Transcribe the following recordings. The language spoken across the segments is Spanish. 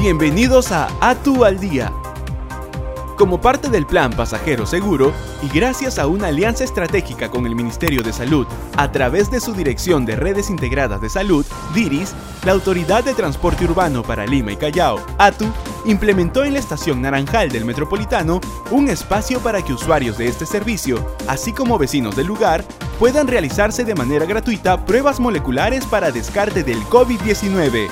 Bienvenidos a ATU al Día. Como parte del Plan Pasajero Seguro y gracias a una alianza estratégica con el Ministerio de Salud a través de su Dirección de Redes Integradas de Salud, DIRIS, la Autoridad de Transporte Urbano para Lima y Callao, ATU, implementó en la estación Naranjal del Metropolitano un espacio para que usuarios de este servicio, así como vecinos del lugar, puedan realizarse de manera gratuita pruebas moleculares para descarte del COVID-19.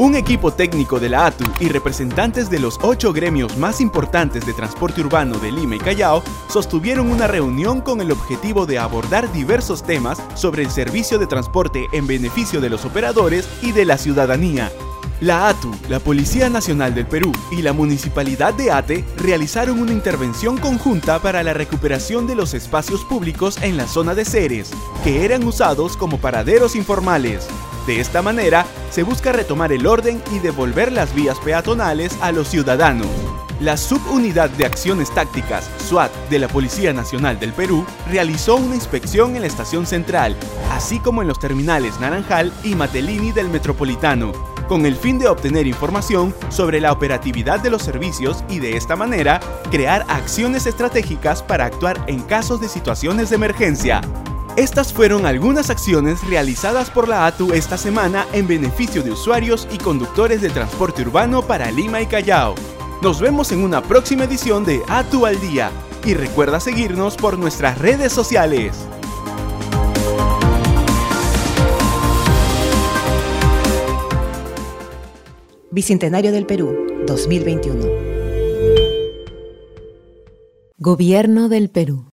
Un equipo técnico de la ATU y representantes de los ocho gremios más importantes de transporte urbano de Lima y Callao sostuvieron una reunión con el objetivo de abordar diversos temas sobre el servicio de transporte en beneficio de los operadores y de la ciudadanía. La ATU, la Policía Nacional del Perú y la Municipalidad de Ate realizaron una intervención conjunta para la recuperación de los espacios públicos en la zona de Ceres, que eran usados como paraderos informales. De esta manera, se busca retomar el orden y devolver las vías peatonales a los ciudadanos. La Subunidad de Acciones Tácticas, SWAT, de la Policía Nacional del Perú, realizó una inspección en la estación central, así como en los terminales Naranjal y Matelini del Metropolitano, con el fin de obtener información sobre la operatividad de los servicios y de esta manera crear acciones estratégicas para actuar en casos de situaciones de emergencia. Estas fueron algunas acciones realizadas por la ATU esta semana en beneficio de usuarios y conductores de transporte urbano para Lima y Callao. Nos vemos en una próxima edición de ATU al Día y recuerda seguirnos por nuestras redes sociales. Bicentenario del Perú, 2021. Gobierno del Perú.